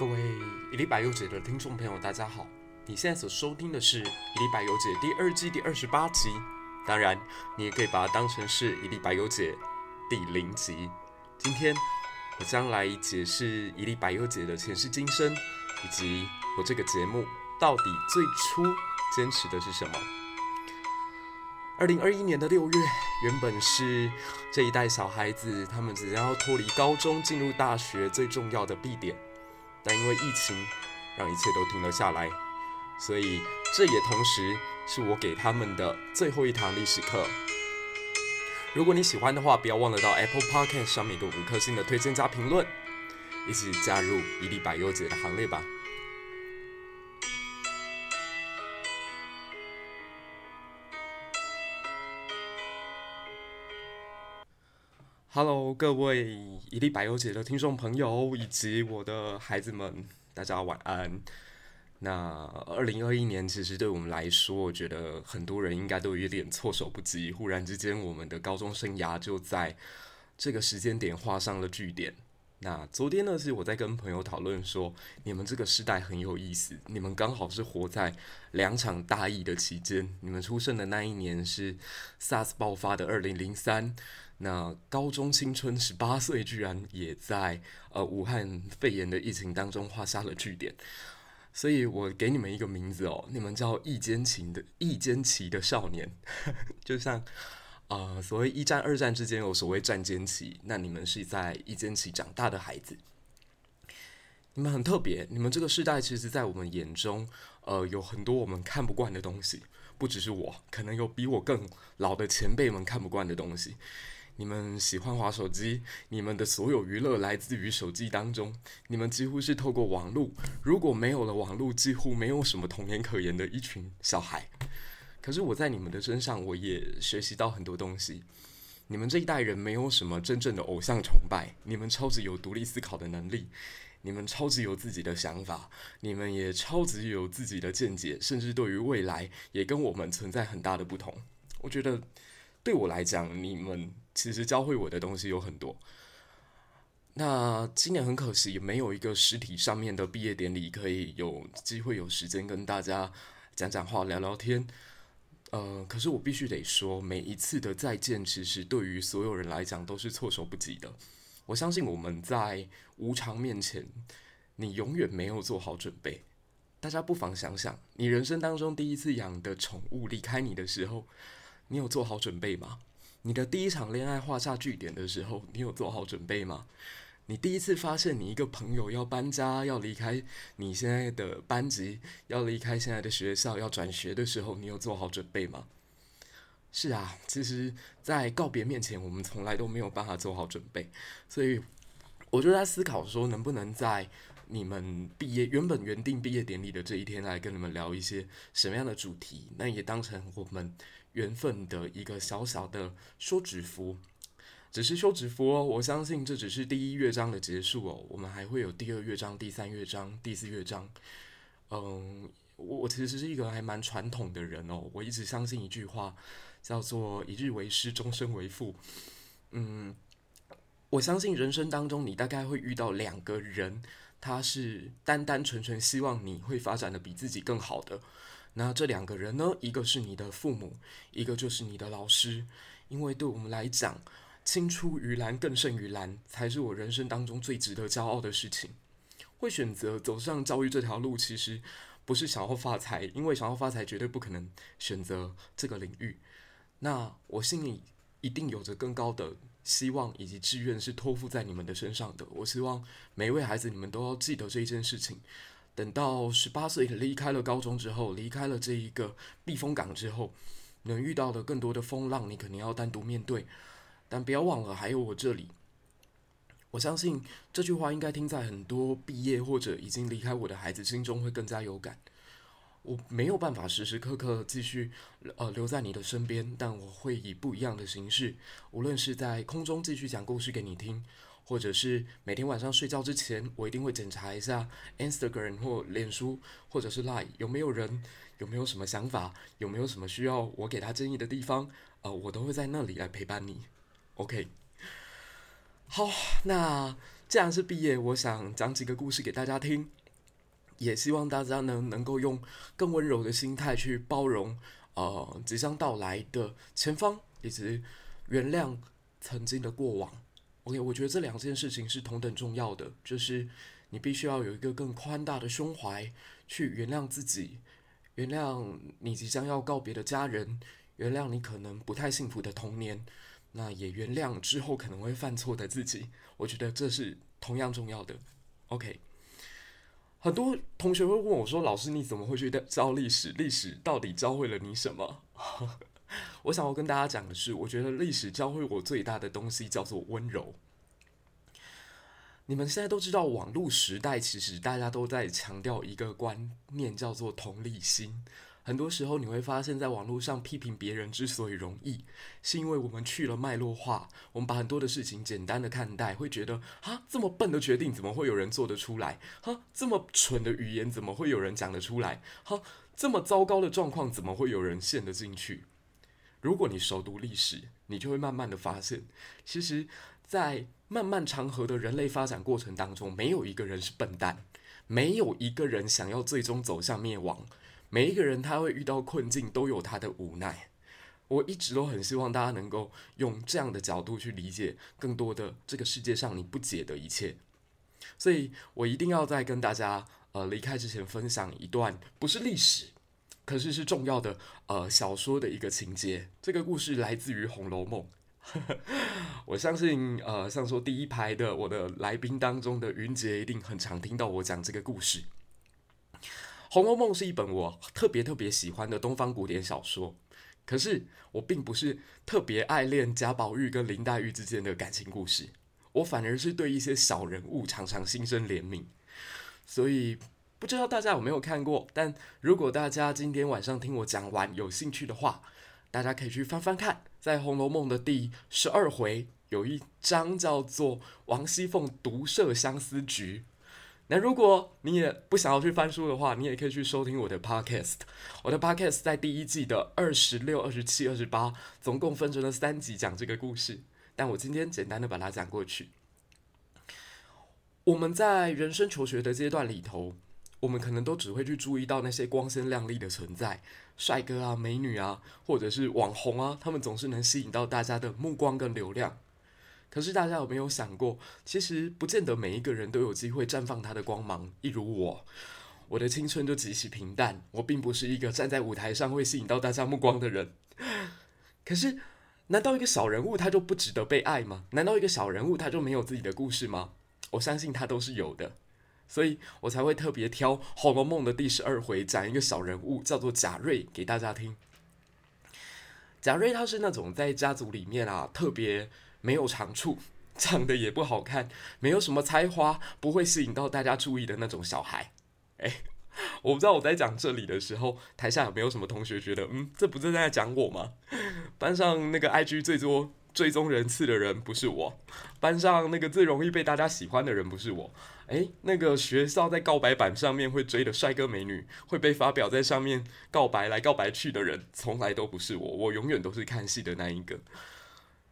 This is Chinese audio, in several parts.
各位一粒百忧解的听众朋友，大家好！你现在所收听的是《一粒百忧解》第二季第二十八集，当然，你也可以把它当成是《一粒百忧解》第零集。今天我将来解释《一粒百忧解》的前世今生，以及我这个节目到底最初坚持的是什么。二零二一年的六月，原本是这一代小孩子他们只要脱离高中进入大学最重要的必点。但因为疫情，让一切都停了下来，所以这也同时是我给他们的最后一堂历史课。如果你喜欢的话，不要忘了到 Apple Podcast 上面给五颗星的推荐加评论，一起加入一粒百优姐的行列吧。Hello，各位一粒百忧解的听众朋友以及我的孩子们，大家晚安。那二零二一年其实对我们来说，我觉得很多人应该都有点措手不及。忽然之间，我们的高中生涯就在这个时间点画上了句点。那昨天呢，是我在跟朋友讨论说，你们这个时代很有意思，你们刚好是活在两场大疫的期间。你们出生的那一年是 SARS 爆发的二零零三。那高中青春十八岁，居然也在呃武汉肺炎的疫情当中画下了句点，所以我给你们一个名字哦，你们叫“疫间情”的“疫间期”的少年，就像呃所谓一战、二战之间有所谓战间期，那你们是在疫间期长大的孩子，你们很特别，你们这个世代其实，在我们眼中，呃，有很多我们看不惯的东西，不只是我，可能有比我更老的前辈们看不惯的东西。你们喜欢滑手机，你们的所有娱乐来自于手机当中，你们几乎是透过网络，如果没有了网络，几乎没有什么童年可言的一群小孩。可是我在你们的身上，我也学习到很多东西。你们这一代人没有什么真正的偶像崇拜，你们超级有独立思考的能力，你们超级有自己的想法，你们也超级有自己的见解，甚至对于未来也跟我们存在很大的不同。我觉得对我来讲，你们。其实教会我的东西有很多。那今年很可惜，没有一个实体上面的毕业典礼，可以有机会有时间跟大家讲讲话、聊聊天。呃，可是我必须得说，每一次的再见，其实对于所有人来讲都是措手不及的。我相信我们在无常面前，你永远没有做好准备。大家不妨想想，你人生当中第一次养的宠物离开你的时候，你有做好准备吗？你的第一场恋爱画下句点的时候，你有做好准备吗？你第一次发现你一个朋友要搬家，要离开你现在的班级，要离开现在的学校，要转学的时候，你有做好准备吗？是啊，其实，在告别面前，我们从来都没有办法做好准备，所以我就在思考说，能不能在你们毕业原本原定毕业典礼的这一天，来跟你们聊一些什么样的主题？那也当成我们。缘分的一个小小的休止符，只是休止符哦。我相信这只是第一乐章的结束哦，我们还会有第二乐章、第三乐章、第四乐章。嗯，我其实是一个还蛮传统的人哦，我一直相信一句话，叫做“一日为师，终身为父”。嗯，我相信人生当中你大概会遇到两个人，他是单单纯纯希望你会发展得比自己更好的。那这两个人呢？一个是你的父母，一个就是你的老师。因为对我们来讲，青出于蓝更胜于蓝，才是我人生当中最值得骄傲的事情。会选择走上教育这条路，其实不是想要发财，因为想要发财绝对不可能选择这个领域。那我心里一定有着更高的希望以及志愿，是托付在你们的身上的。我希望每一位孩子，你们都要记得这一件事情。等到十八岁离开了高中之后，离开了这一个避风港之后，能遇到的更多的风浪，你肯定要单独面对。但不要忘了，还有我这里。我相信这句话应该听在很多毕业或者已经离开我的孩子心中会更加有感。我没有办法时时刻刻继续呃留在你的身边，但我会以不一样的形式，无论是在空中继续讲故事给你听。或者是每天晚上睡觉之前，我一定会检查一下 Instagram 或脸书，或者是 Line 有没有人，有没有什么想法，有没有什么需要我给他建议的地方，呃，我都会在那里来陪伴你。OK，好，那既然是毕业，我想讲几个故事给大家听，也希望大家呢能够用更温柔的心态去包容，呃，即将到来的前方，以及原谅曾经的过往。OK，我觉得这两件事情是同等重要的，就是你必须要有一个更宽大的胸怀去原谅自己，原谅你即将要告别的家人，原谅你可能不太幸福的童年。那也原谅之后可能会犯错的自己，我觉得这是同样重要的。OK，很多同学会问我说：“老师，你怎么会去教历史？历史到底教会了你什么？” 我想要跟大家讲的是，我觉得历史教会我最大的东西叫做温柔。你们现在都知道，网络时代其实大家都在强调一个观念，叫做同理心。很多时候你会发现，在网络上批评别人之所以容易，是因为我们去了脉络化，我们把很多的事情简单的看待，会觉得啊，这么笨的决定怎么会有人做得出来？哈，这么蠢的语言怎么会有人讲得出来？哈，这么糟糕的状况怎么会有人陷得进去？如果你熟读历史，你就会慢慢的发现，其实，在漫漫长河的人类发展过程当中，没有一个人是笨蛋，没有一个人想要最终走向灭亡。每一个人他会遇到困境，都有他的无奈。我一直都很希望大家能够用这样的角度去理解更多的这个世界上你不解的一切。所以我一定要在跟大家呃离开之前分享一段不是历史，可是是重要的呃小说的一个情节。这个故事来自于《红楼梦》。我相信呃像说第一排的我的来宾当中的云杰一定很常听到我讲这个故事。《红楼梦》是一本我特别特别喜欢的东方古典小说，可是我并不是特别爱恋贾宝玉跟林黛玉之间的感情故事，我反而是对一些小人物常常心生怜悯。所以不知道大家有没有看过，但如果大家今天晚上听我讲完有兴趣的话，大家可以去翻翻看，在《红楼梦》的第十二回有一章叫做“王熙凤独设相思局”。那如果你也不想要去翻书的话，你也可以去收听我的 podcast。我的 podcast 在第一季的二十六、二十七、二十八，总共分成了三集讲这个故事。但我今天简单的把它讲过去。我们在人生求学的阶段里头，我们可能都只会去注意到那些光鲜亮丽的存在，帅哥啊、美女啊，或者是网红啊，他们总是能吸引到大家的目光跟流量。可是大家有没有想过，其实不见得每一个人都有机会绽放他的光芒。一如我，我的青春就极其平淡，我并不是一个站在舞台上会吸引到大家目光的人。可是，难道一个小人物他就不值得被爱吗？难道一个小人物他就没有自己的故事吗？我相信他都是有的，所以我才会特别挑《红楼梦》的第十二回讲一个小人物，叫做贾瑞给大家听。贾瑞他是那种在家族里面啊特别。没有长处，长得也不好看，没有什么才华，不会吸引到大家注意的那种小孩。诶，我不知道我在讲这里的时候，台下有没有什么同学觉得，嗯，这不是在讲我吗？班上那个 IG 最多追踪人次的人不是我，班上那个最容易被大家喜欢的人不是我，诶，那个学校在告白板上面会追的帅哥美女，会被发表在上面告白来告白去的人，从来都不是我，我永远都是看戏的那一个。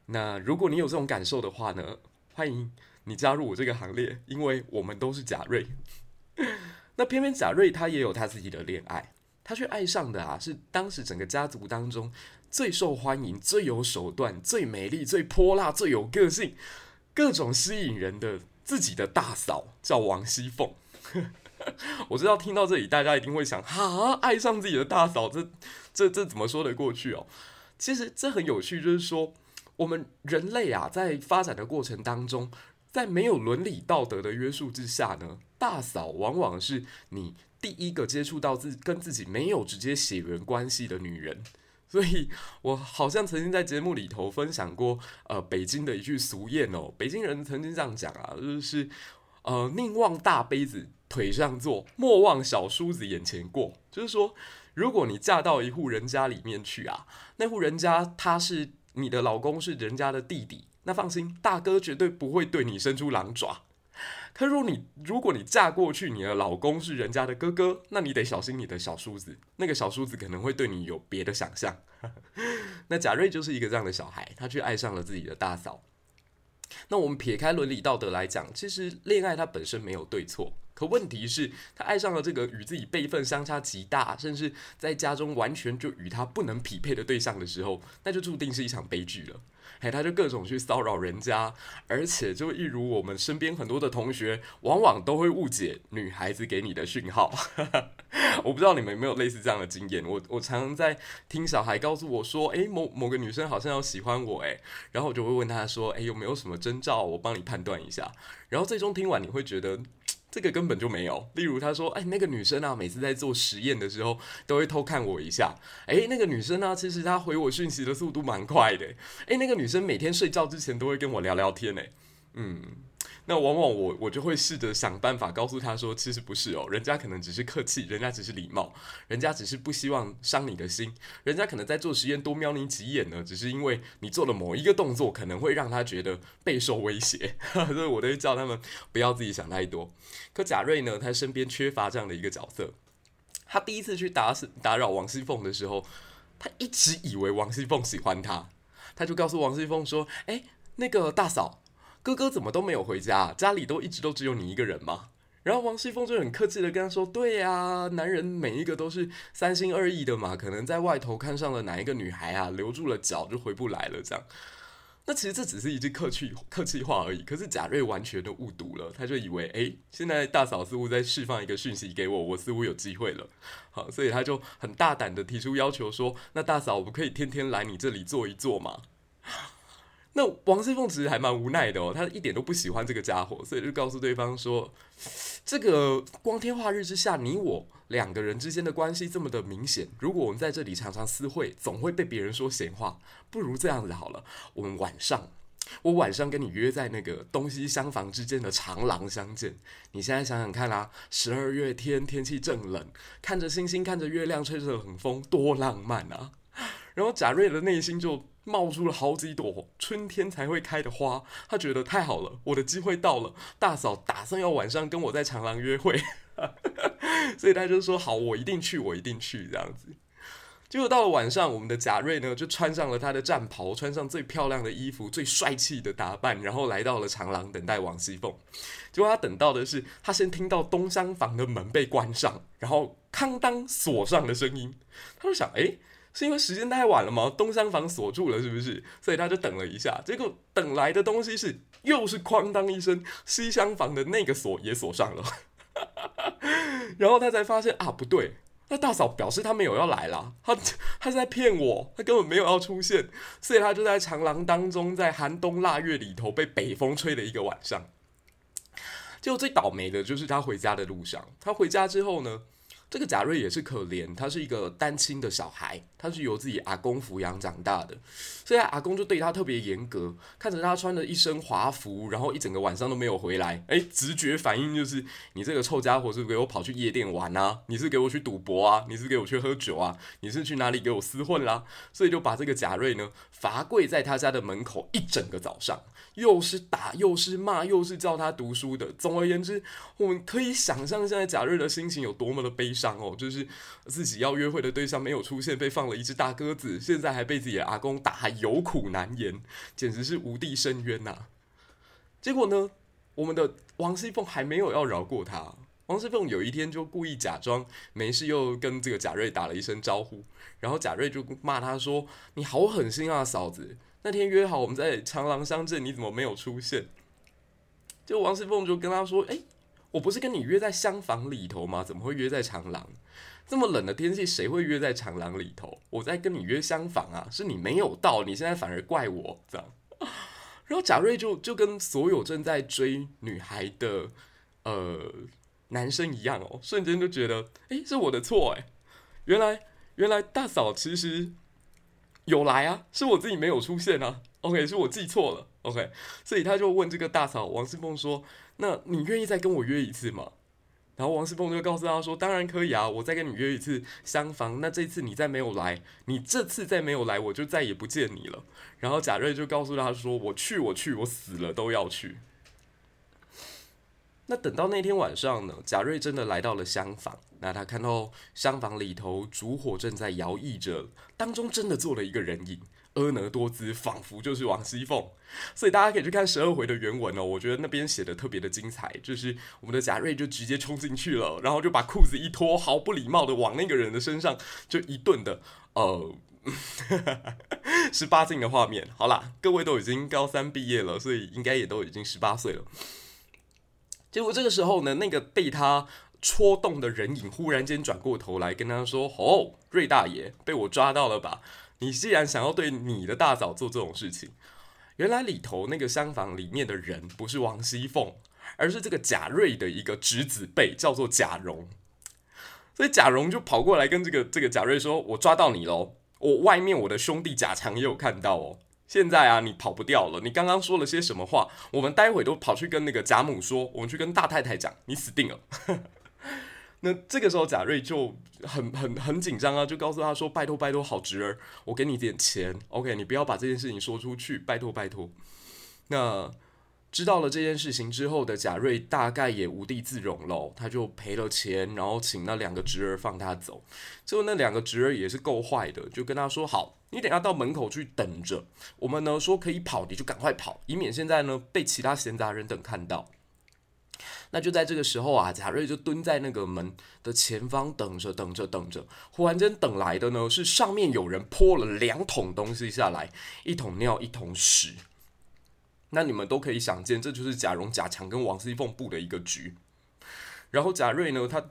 那如果你有这种感受的话呢，欢迎你加入我这个行列，因为我们都是贾瑞。那偏偏贾瑞他也有他自己的恋爱，他却爱上的啊是当时整个家族当中最受欢迎、最有手段、最美丽、最泼辣、最有个性、各种吸引人的自己的大嫂，叫王熙凤。我知道听到这里，大家一定会想：哈，爱上自己的大嫂，这这这怎么说得过去哦？其实这很有趣，就是说。我们人类啊，在发展的过程当中，在没有伦理道德的约束之下呢，大嫂往往是你第一个接触到自跟自己没有直接血缘关系的女人。所以我好像曾经在节目里头分享过，呃，北京的一句俗谚哦，北京人曾经这样讲啊，就是呃，宁忘大杯子腿上坐，莫忘小叔子眼前过。就是说，如果你嫁到一户人家里面去啊，那户人家他是。你的老公是人家的弟弟，那放心，大哥绝对不会对你伸出狼爪。可如果你如果你嫁过去，你的老公是人家的哥哥，那你得小心你的小叔子，那个小叔子可能会对你有别的想象。那贾瑞就是一个这样的小孩，他却爱上了自己的大嫂。那我们撇开伦理道德来讲，其实恋爱它本身没有对错。可问题是，他爱上了这个与自己辈分相差极大，甚至在家中完全就与他不能匹配的对象的时候，那就注定是一场悲剧了。嘿，他就各种去骚扰人家，而且就一如我们身边很多的同学，往往都会误解女孩子给你的讯号。我不知道你们有没有类似这样的经验？我我常常在听小孩告诉我说，诶，某某个女生好像要喜欢我，诶，然后我就会问他说，诶，有没有什么征兆？我帮你判断一下。然后最终听完，你会觉得。这个根本就没有。例如，他说：“哎，那个女生啊，每次在做实验的时候，都会偷看我一下。哎，那个女生呢，其实她回我讯息的速度蛮快的。哎，那个女生每天睡觉之前都会跟我聊聊天。哎，嗯。”那往往我我就会试着想办法告诉他说，其实不是哦，人家可能只是客气，人家只是礼貌，人家只是不希望伤你的心，人家可能在做实验多瞄你几眼呢，只是因为你做了某一个动作，可能会让他觉得备受威胁，所以我都会叫他们不要自己想太多。可贾瑞呢，他身边缺乏这样的一个角色，他第一次去打打扰王熙凤的时候，他一直以为王熙凤喜欢他，他就告诉王熙凤说：“哎，那个大嫂。”哥哥怎么都没有回家？家里都一直都只有你一个人吗？然后王熙凤就很客气的跟他说：“对呀，男人每一个都是三心二意的嘛，可能在外头看上了哪一个女孩啊，留住了脚就回不来了。这样，那其实这只是一句客气客气话而已。可是贾瑞完全都误读了，他就以为，诶，现在大嫂似乎在释放一个讯息给我，我似乎有机会了。好，所以他就很大胆的提出要求说：那大嫂，我们可以天天来你这里坐一坐吗？”那王熙凤其实还蛮无奈的哦，她一点都不喜欢这个家伙，所以就告诉对方说：“这个光天化日之下，你我两个人之间的关系这么的明显，如果我们在这里常常私会，总会被别人说闲话。不如这样子好了，我们晚上，我晚上跟你约在那个东西厢房之间的长廊相见。你现在想想看啦，十二月天，天气正冷，看着星星，看着月亮，吹着冷风，多浪漫啊！” 然后贾瑞的内心就冒出了好几朵春天才会开的花，他觉得太好了，我的机会到了。大嫂打算要晚上跟我在长廊约会，所以他就说好，我一定去，我一定去这样子。结果到了晚上，我们的贾瑞呢就穿上了他的战袍，穿上最漂亮的衣服，最帅气的打扮，然后来到了长廊等待王熙凤。结果他等到的是，他先听到东厢房的门被关上，然后哐当锁上的声音，他就想，哎。是因为时间太晚了吗？东厢房锁住了，是不是？所以他就等了一下，结果等来的东西是又是哐当一声，西厢房的那个锁也锁上了。然后他才发现啊，不对，那大嫂表示他没有要来啦，他他在骗我，他根本没有要出现，所以他就在长廊当中，在寒冬腊月里头被北风吹了一个晚上。结果最倒霉的就是他回家的路上，他回家之后呢？这个贾瑞也是可怜，他是一个单亲的小孩，他是由自己阿公抚养长大的，所以阿公就对他特别严格，看着他穿着一身华服，然后一整个晚上都没有回来，哎，直觉反应就是你这个臭家伙是不是给我跑去夜店玩啊？你是给我去赌博啊？你是给我去喝酒啊？你是去哪里给我厮混啦？所以就把这个贾瑞呢罚跪在他家的门口一整个早上。又是打又是骂又是叫他读书的，总而言之，我们可以想象现在贾瑞的心情有多么的悲伤哦，就是自己要约会的对象没有出现，被放了一只大鸽子，现在还被自己的阿公打，还有苦难言，简直是无地深渊呐。结果呢，我们的王熙凤还没有要饶过他，王熙凤有一天就故意假装没事，又跟这个贾瑞打了一声招呼，然后贾瑞就骂他说：“你好狠心啊，嫂子。”那天约好我们在长廊相见，你怎么没有出现？就王熙凤就跟他说：“哎，我不是跟你约在厢房里头吗？怎么会约在长廊？这么冷的天气，谁会约在长廊里头？我在跟你约厢房啊，是你没有到，你现在反而怪我这样。”然后贾瑞就就跟所有正在追女孩的呃男生一样哦，瞬间就觉得：“哎，是我的错哎，原来原来大嫂其实。”有来啊，是我自己没有出现啊。OK，是我记错了。OK，所以他就问这个大嫂王思凤说：“那你愿意再跟我约一次吗？”然后王思凤就告诉他说：“当然可以啊，我再跟你约一次厢房。那这次你再没有来，你这次再没有来，我就再也不见你了。”然后贾瑞就告诉他说：“我去，我去，我死了都要去。”那等到那天晚上呢，贾瑞真的来到了厢房。那他看到厢房里头烛火正在摇曳着，当中真的坐了一个人影，婀娜多姿，仿佛就是王熙凤。所以大家可以去看十二回的原文哦，我觉得那边写的特别的精彩，就是我们的贾瑞就直接冲进去了，然后就把裤子一脱，毫不礼貌的往那个人的身上就一顿的，呃，十八禁的画面。好啦，各位都已经高三毕业了，所以应该也都已经十八岁了。结果这个时候呢，那个被他戳动的人影忽然间转过头来跟他说：“哦，瑞大爷，被我抓到了吧？你既然想要对你的大嫂做这种事情。”原来里头那个厢房里面的人不是王熙凤，而是这个贾瑞的一个侄子辈，叫做贾蓉。所以贾蓉就跑过来跟这个这个贾瑞说：“我抓到你喽！我外面我的兄弟贾强也有看到哦。现在啊，你跑不掉了。你刚刚说了些什么话？我们待会都跑去跟那个贾母说，我们去跟大太太讲，你死定了。”那这个时候贾瑞就很很很紧张啊，就告诉他说：“拜托拜托，好侄儿，我给你点钱，OK，你不要把这件事情说出去，拜托拜托。”那知道了这件事情之后的贾瑞大概也无地自容了，他就赔了钱，然后请那两个侄儿放他走。结果那两个侄儿也是够坏的，就跟他说：“好，你等下到门口去等着，我们呢说可以跑，你就赶快跑，以免现在呢被其他闲杂人等看到。”那就在这个时候啊，贾瑞就蹲在那个门的前方等着，等着，等着。忽然间等来的呢，是上面有人泼了两桶东西下来，一桶尿，一桶屎。那你们都可以想见，这就是贾蓉、贾强跟王熙凤布的一个局。然后贾瑞呢，他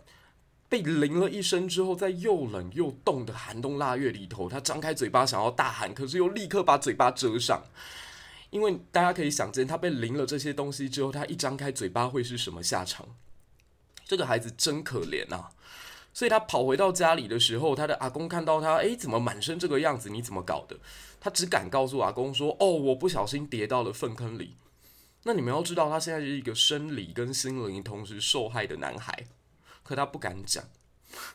被淋了一身之后，在又冷又冻的寒冬腊月里头，他张开嘴巴想要大喊，可是又立刻把嘴巴遮上。因为大家可以想见，他被淋了这些东西之后，他一张开嘴巴会是什么下场？这个孩子真可怜啊！所以他跑回到家里的时候，他的阿公看到他，诶，怎么满身这个样子？你怎么搞的？他只敢告诉阿公说：“哦，我不小心跌到了粪坑里。”那你们要知道，他现在是一个生理跟心灵同时受害的男孩，可他不敢讲。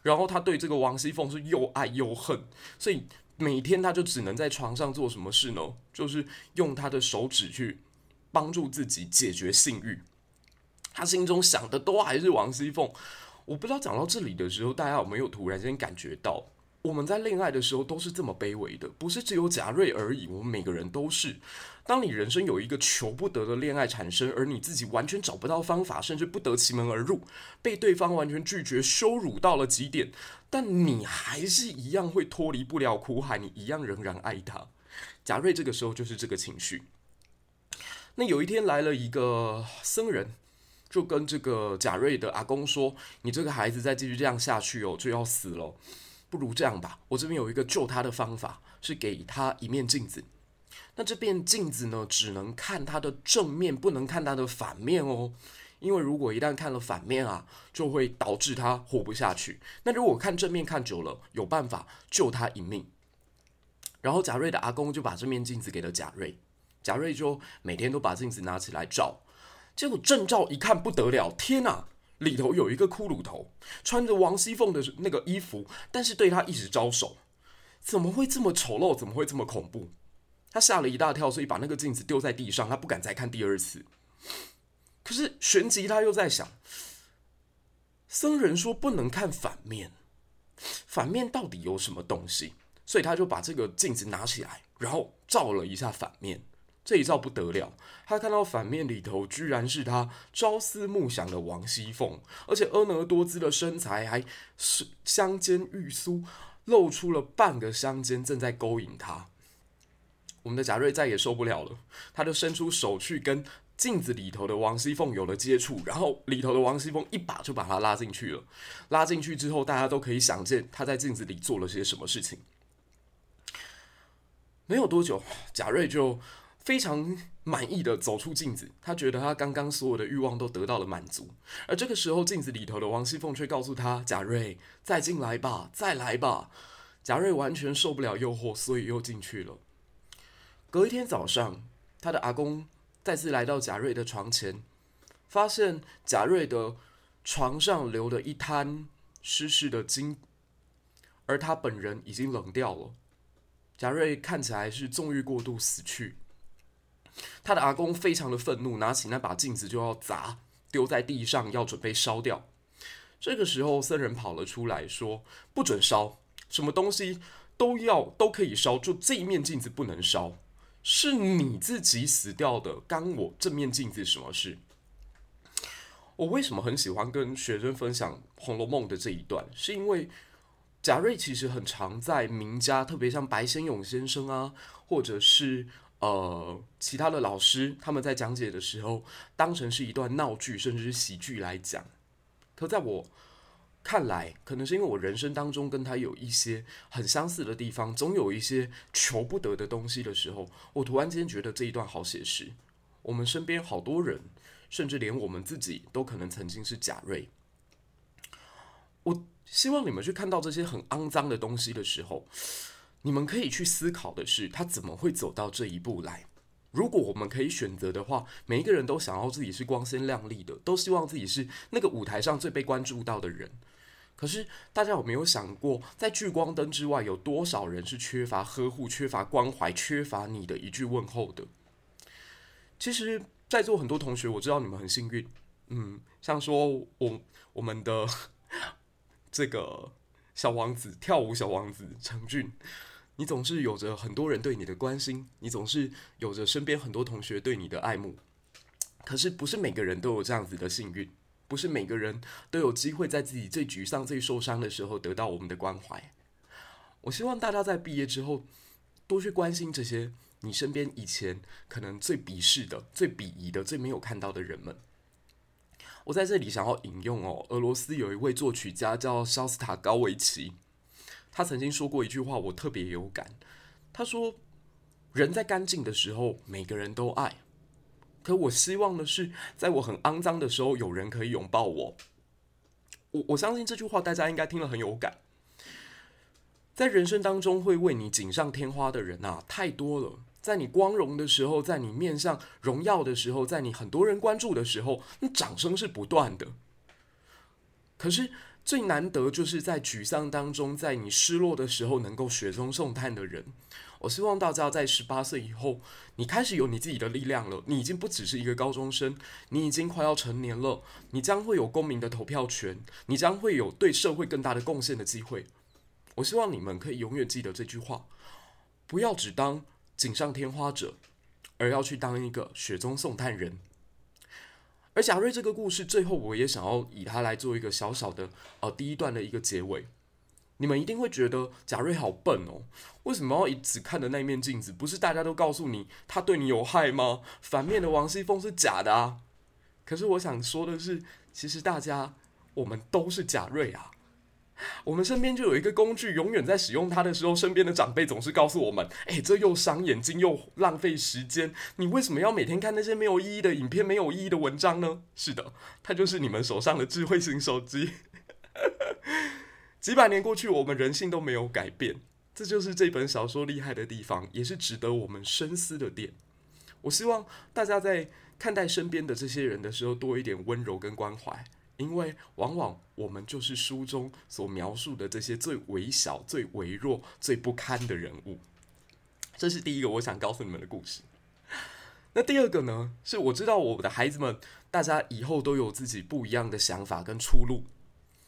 然后他对这个王熙凤是又爱又恨，所以。每天他就只能在床上做什么事呢？就是用他的手指去帮助自己解决性欲。他心中想的都还是王熙凤。我不知道讲到这里的时候，大家有没有突然间感觉到，我们在恋爱的时候都是这么卑微的，不是只有贾瑞而已，我们每个人都是。当你人生有一个求不得的恋爱产生，而你自己完全找不到方法，甚至不得其门而入，被对方完全拒绝、羞辱到了极点，但你还是一样会脱离不了苦海，你一样仍然爱他。贾瑞这个时候就是这个情绪。那有一天来了一个僧人，就跟这个贾瑞的阿公说：“你这个孩子再继续这样下去哦，就要死了。不如这样吧，我这边有一个救他的方法，是给他一面镜子。”那这面镜子呢，只能看他的正面，不能看他的反面哦。因为如果一旦看了反面啊，就会导致他活不下去。那如果看正面看久了，有办法救他一命。然后贾瑞的阿公就把这面镜子给了贾瑞，贾瑞就每天都把镜子拿起来照。结果正照一看不得了，天哪！里头有一个骷髅头，穿着王熙凤的那个衣服，但是对他一直招手。怎么会这么丑陋？怎么会这么恐怖？他吓了一大跳，所以把那个镜子丢在地上，他不敢再看第二次。可是旋即他又在想，僧人说不能看反面，反面到底有什么东西？所以他就把这个镜子拿起来，然后照了一下反面。这一照不得了，他看到反面里头居然是他朝思暮想的王熙凤，而且婀娜多姿的身材还香肩玉酥，露出了半个香肩，正在勾引他。我们的贾瑞再也受不了了，他就伸出手去跟镜子里头的王熙凤有了接触，然后里头的王熙凤一把就把他拉进去了。拉进去之后，大家都可以想见他在镜子里做了些什么事情。没有多久，贾瑞就非常满意的走出镜子，他觉得他刚刚所有的欲望都得到了满足。而这个时候，镜子里头的王熙凤却告诉他：“贾瑞，再进来吧，再来吧。”贾瑞完全受不了诱惑，所以又进去了。隔一天早上，他的阿公再次来到贾瑞的床前，发现贾瑞的床上流了一滩湿湿的精，而他本人已经冷掉了。贾瑞看起来是纵欲过度死去。他的阿公非常的愤怒，拿起那把镜子就要砸，丢在地上，要准备烧掉。这个时候，僧人跑了出来说：“不准烧，什么东西都要都可以烧，就这一面镜子不能烧，是你自己死掉的，干我这面镜子什么事？我为什么很喜欢跟学生分享《红楼梦》的这一段？是因为贾瑞其实很常在名家，特别像白先勇先生啊，或者是呃其他的老师，他们在讲解的时候，当成是一段闹剧，甚至是喜剧来讲。可在我看来，可能是因为我人生当中跟他有一些很相似的地方，总有一些求不得的东西的时候，我突然间觉得这一段好写实。我们身边好多人，甚至连我们自己都可能曾经是贾瑞。我希望你们去看到这些很肮脏的东西的时候，你们可以去思考的是，他怎么会走到这一步来？如果我们可以选择的话，每一个人都想要自己是光鲜亮丽的，都希望自己是那个舞台上最被关注到的人。可是，大家有没有想过，在聚光灯之外，有多少人是缺乏呵护、缺乏关怀、缺乏你的一句问候的？其实，在座很多同学，我知道你们很幸运，嗯，像说我我们的 这个小王子，跳舞小王子成俊，你总是有着很多人对你的关心，你总是有着身边很多同学对你的爱慕。可是，不是每个人都有这样子的幸运。不是每个人都有机会在自己最沮丧、最受伤的时候得到我们的关怀。我希望大家在毕业之后多去关心这些你身边以前可能最鄙视的、最鄙夷的、最没有看到的人们。我在这里想要引用哦，俄罗斯有一位作曲家叫肖斯塔高维奇，他曾经说过一句话，我特别有感。他说：“人在干净的时候，每个人都爱。”可我希望的是，在我很肮脏的时候，有人可以拥抱我。我我相信这句话，大家应该听了很有感。在人生当中，会为你锦上添花的人啊，太多了。在你光荣的时候，在你面上荣耀的时候，在你很多人关注的时候，那掌声是不断的。可是最难得，就是在沮丧当中，在你失落的时候，能够雪中送炭的人。我希望大家在十八岁以后，你开始有你自己的力量了。你已经不只是一个高中生，你已经快要成年了。你将会有公民的投票权，你将会有对社会更大的贡献的机会。我希望你们可以永远记得这句话：不要只当锦上添花者，而要去当一个雪中送炭人。而贾瑞这个故事最后，我也想要以它来做一个小小的呃第一段的一个结尾。你们一定会觉得贾瑞好笨哦，为什么要一直看的那一面镜子？不是大家都告诉你他对你有害吗？反面的王熙凤是假的啊。可是我想说的是，其实大家我们都是贾瑞啊。我们身边就有一个工具，永远在使用它的时候，身边的长辈总是告诉我们：“诶，这又伤眼睛又浪费时间，你为什么要每天看那些没有意义的影片、没有意义的文章呢？”是的，它就是你们手上的智慧型手机。几百年过去，我们人性都没有改变，这就是这本小说厉害的地方，也是值得我们深思的点。我希望大家在看待身边的这些人的时候，多一点温柔跟关怀，因为往往我们就是书中所描述的这些最微小、最微弱、最不堪的人物。这是第一个我想告诉你们的故事。那第二个呢？是我知道我的孩子们，大家以后都有自己不一样的想法跟出路。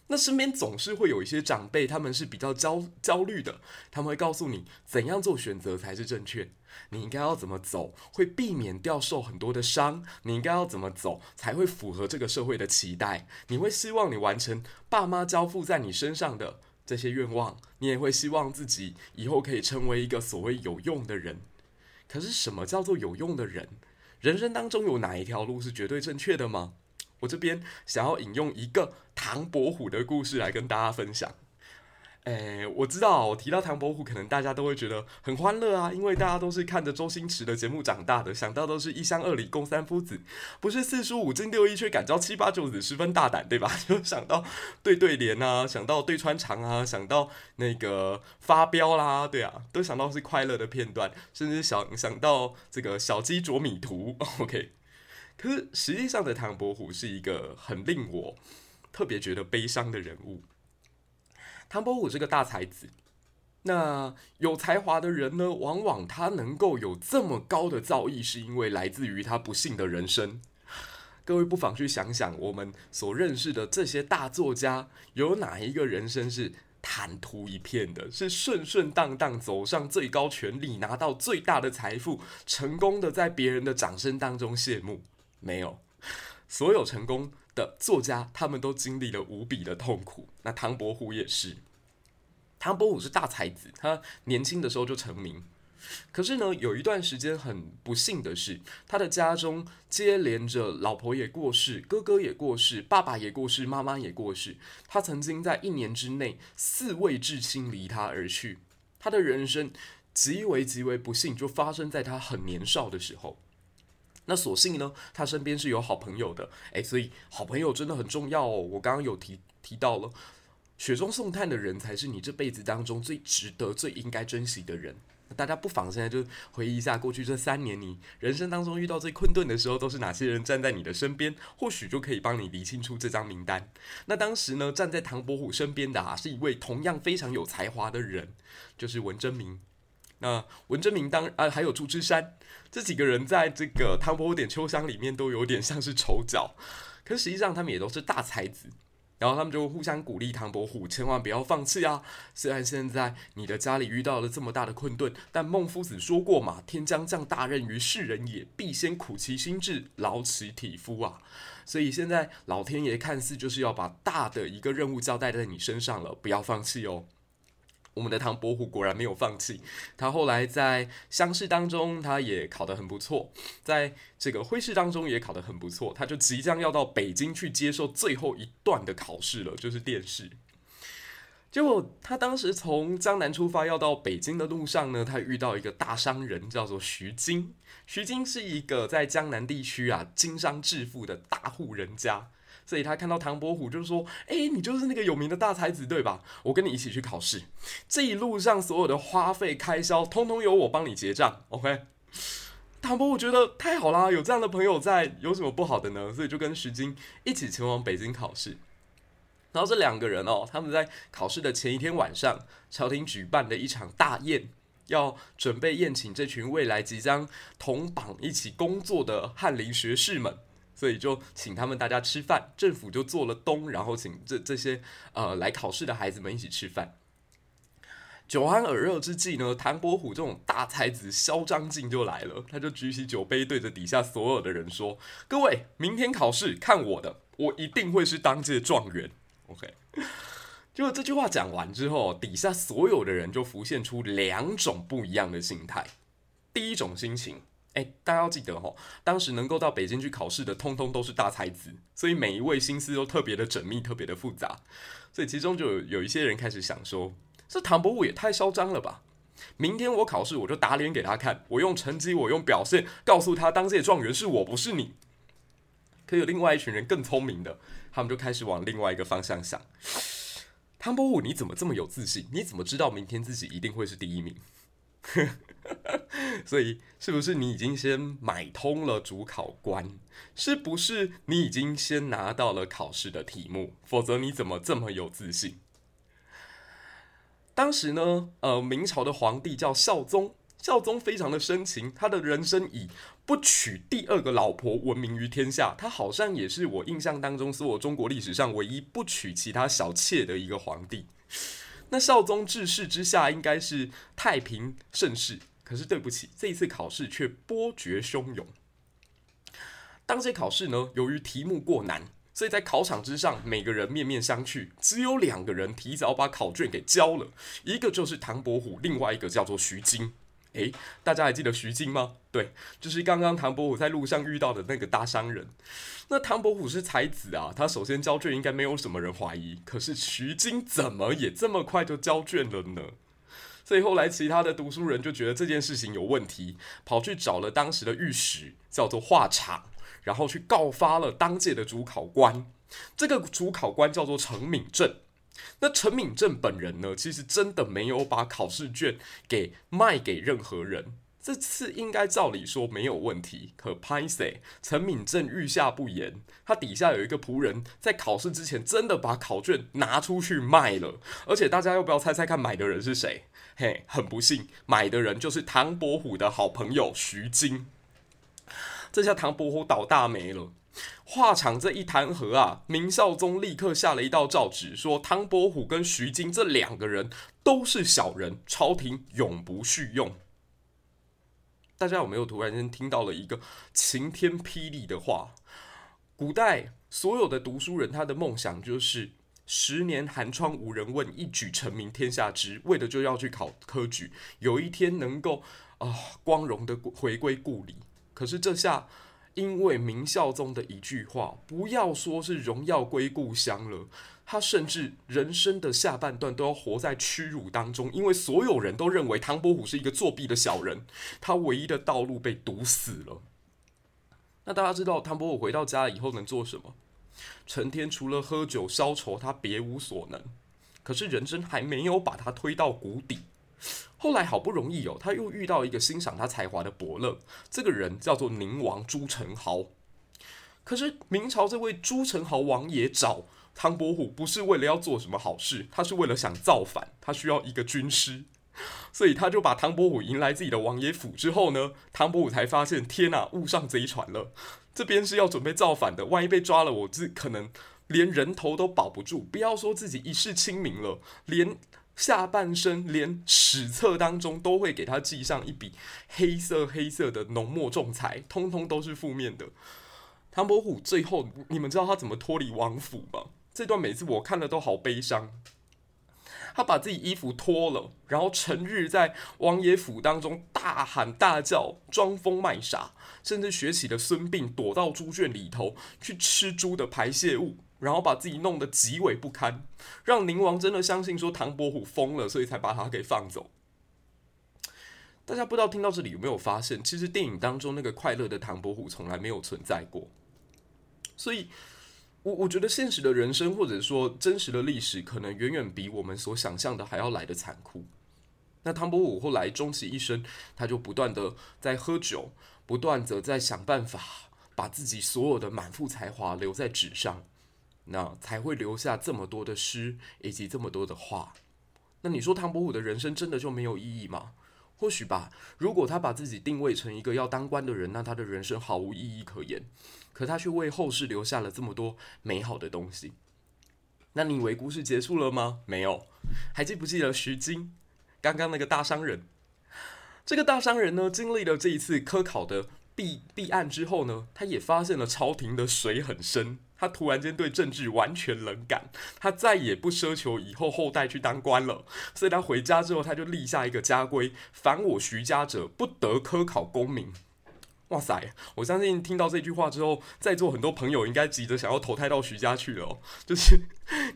那身边总是会有一些长辈，他们是比较焦焦虑的，他们会告诉你怎样做选择才是正确，你应该要怎么走，会避免掉受很多的伤，你应该要怎么走才会符合这个社会的期待，你会希望你完成爸妈交付在你身上的这些愿望，你也会希望自己以后可以成为一个所谓有用的人。可是什么叫做有用的人？人生当中有哪一条路是绝对正确的吗？我这边想要引用一个唐伯虎的故事来跟大家分享。诶，我知道我提到唐伯虎，可能大家都会觉得很欢乐啊，因为大家都是看着周星驰的节目长大的，想到都是一乡二里共三夫子，不是四书五经六艺却敢教七八九子，十分大胆，对吧？就想到对对联啊，想到对穿肠啊，想到那个发飙啦，对啊，都想到是快乐的片段，甚至想想到这个小鸡啄米图，OK。可是实际上的唐伯虎是一个很令我特别觉得悲伤的人物。唐伯虎是个大才子，那有才华的人呢，往往他能够有这么高的造诣，是因为来自于他不幸的人生。各位不妨去想想，我们所认识的这些大作家，有哪一个人生是坦途一片的，是顺顺当当走上最高权力，拿到最大的财富，成功的在别人的掌声当中谢幕。没有，所有成功的作家，他们都经历了无比的痛苦。那唐伯虎也是。唐伯虎是大才子，他年轻的时候就成名。可是呢，有一段时间很不幸的是，他的家中接连着老婆也过世，哥哥也过世，爸爸也过世，妈妈也过世。他曾经在一年之内，四位至亲离他而去。他的人生极为极为不幸，就发生在他很年少的时候。那所幸呢，他身边是有好朋友的，诶，所以好朋友真的很重要哦。我刚刚有提提到了。雪中送炭的人才是你这辈子当中最值得、最应该珍惜的人。大家不妨现在就回忆一下过去这三年，你人生当中遇到最困顿的时候，都是哪些人站在你的身边？或许就可以帮你理清出这张名单。那当时呢，站在唐伯虎身边的啊，是一位同样非常有才华的人，就是文征明。那文征明当啊，还有祝枝山这几个人，在这个《唐伯虎点秋香》里面都有点像是丑角，可实际上他们也都是大才子。然后他们就互相鼓励唐伯虎，千万不要放弃啊！虽然现在你的家里遇到了这么大的困顿，但孟夫子说过嘛：“天将降大任于世人也，必先苦其心志，劳其体肤啊！”所以现在老天爷看似就是要把大的一个任务交代在你身上了，不要放弃哦。我们的唐伯虎果然没有放弃，他后来在乡试当中，他也考得很不错，在这个徽试当中也考得很不错，他就即将要到北京去接受最后一段的考试了，就是殿试。结果他当时从江南出发要到北京的路上呢，他遇到一个大商人，叫做徐经。徐经是一个在江南地区啊经商致富的大户人家。所以他看到唐伯虎，就说：“哎，你就是那个有名的大才子，对吧？我跟你一起去考试，这一路上所有的花费开销，通通由我帮你结账。”OK，唐伯虎觉得太好啦，有这样的朋友在，有什么不好的呢？所以就跟徐经一起前往北京考试。然后这两个人哦，他们在考试的前一天晚上，朝廷举办了一场大宴，要准备宴请这群未来即将同榜一起工作的翰林学士们。所以就请他们大家吃饭，政府就做了东，然后请这这些呃来考试的孩子们一起吃饭。酒酣耳热之际呢，唐伯虎这种大才子嚣张劲就来了，他就举起酒杯对着底下所有的人说：“各位，明天考试看我的，我一定会是当届状元。”OK，就这句话讲完之后，底下所有的人就浮现出两种不一样的心态。第一种心情。哎，大家要记得哦，当时能够到北京去考试的，通通都是大才子，所以每一位心思都特别的缜密，特别的复杂。所以其中就有有一些人开始想说，这唐伯虎也太嚣张了吧！明天我考试，我就打脸给他看，我用成绩，我用表现，告诉他当届状元是我，不是你。可有另外一群人更聪明的，他们就开始往另外一个方向想：唐伯虎你怎么这么有自信？你怎么知道明天自己一定会是第一名？所以，是不是你已经先买通了主考官？是不是你已经先拿到了考试的题目？否则你怎么这么有自信？当时呢，呃，明朝的皇帝叫孝宗，孝宗非常的深情，他的人生以不娶第二个老婆闻名于天下。他好像也是我印象当中所有中国历史上唯一不娶其他小妾的一个皇帝。那少宗治世之下应该是太平盛世，可是对不起，这一次考试却波谲汹涌。当届考试呢，由于题目过难，所以在考场之上，每个人面面相觑，只有两个人提早把考卷给交了，一个就是唐伯虎，另外一个叫做徐经。诶，大家还记得徐经吗？对，就是刚刚唐伯虎在路上遇到的那个大商人。那唐伯虎是才子啊，他首先交卷应该没有什么人怀疑。可是徐经怎么也这么快就交卷了呢？所以后来其他的读书人就觉得这件事情有问题，跑去找了当时的御史，叫做华昶，然后去告发了当届的主考官。这个主考官叫做程敏正。那陈敏正本人呢，其实真的没有把考试卷给卖给任何人。这次应该照理说没有问题，可拍谁？陈敏正御下不严，他底下有一个仆人，在考试之前真的把考卷拿出去卖了。而且大家要不要猜猜看，买的人是谁？嘿，很不幸，买的人就是唐伯虎的好朋友徐经。这下唐伯虎倒大霉了。话场这一谈和啊，明孝宗立刻下了一道诏旨，说汤伯虎跟徐经这两个人都是小人，朝廷永不续用。大家有没有突然间听到了一个晴天霹雳的话？古代所有的读书人，他的梦想就是十年寒窗无人问，一举成名天下知，为的就要去考科举，有一天能够啊、光荣的回归故里。可是这下。因为明孝宗的一句话，不要说是荣耀归故乡了，他甚至人生的下半段都要活在屈辱当中。因为所有人都认为唐伯虎是一个作弊的小人，他唯一的道路被堵死了。那大家知道唐伯虎回到家以后能做什么？成天除了喝酒消愁，他别无所能。可是人生还没有把他推到谷底。后来好不容易哦，他又遇到一个欣赏他才华的伯乐，这个人叫做宁王朱宸濠。可是明朝这位朱宸濠王爷找唐伯虎，不是为了要做什么好事，他是为了想造反，他需要一个军师，所以他就把唐伯虎迎来自己的王爷府之后呢，唐伯虎才发现天哪，误上贼船了，这边是要准备造反的，万一被抓了，我这可能连人头都保不住，不要说自己一世清名了，连。下半生连史册当中都会给他记上一笔黑色黑色的浓墨重彩，通通都是负面的。唐伯虎最后，你们知道他怎么脱离王府吗？这段每次我看了都好悲伤。他把自己衣服脱了，然后成日在王爷府当中大喊大叫，装疯卖傻，甚至学起了孙膑，躲到猪圈里头去吃猪的排泄物。然后把自己弄得极为不堪，让宁王真的相信说唐伯虎疯了，所以才把他给放走。大家不知道听到这里有没有发现，其实电影当中那个快乐的唐伯虎从来没有存在过。所以，我我觉得现实的人生或者说真实的历史，可能远远比我们所想象的还要来得残酷。那唐伯虎后来终其一生，他就不断的在喝酒，不断的在想办法把自己所有的满腹才华留在纸上。那才会留下这么多的诗以及这么多的话。那你说唐伯虎的人生真的就没有意义吗？或许吧。如果他把自己定位成一个要当官的人，那他的人生毫无意义可言。可他却为后世留下了这么多美好的东西。那你以为故事结束了吗？没有。还记不记得徐经？刚刚那个大商人。这个大商人呢，经历了这一次科考的弊弊案之后呢，他也发现了朝廷的水很深。他突然间对政治完全冷感，他再也不奢求以后后代去当官了。所以他回家之后，他就立下一个家规：凡我徐家者，不得科考功名。哇塞！我相信听到这句话之后，在座很多朋友应该急着想要投胎到徐家去了哦。就是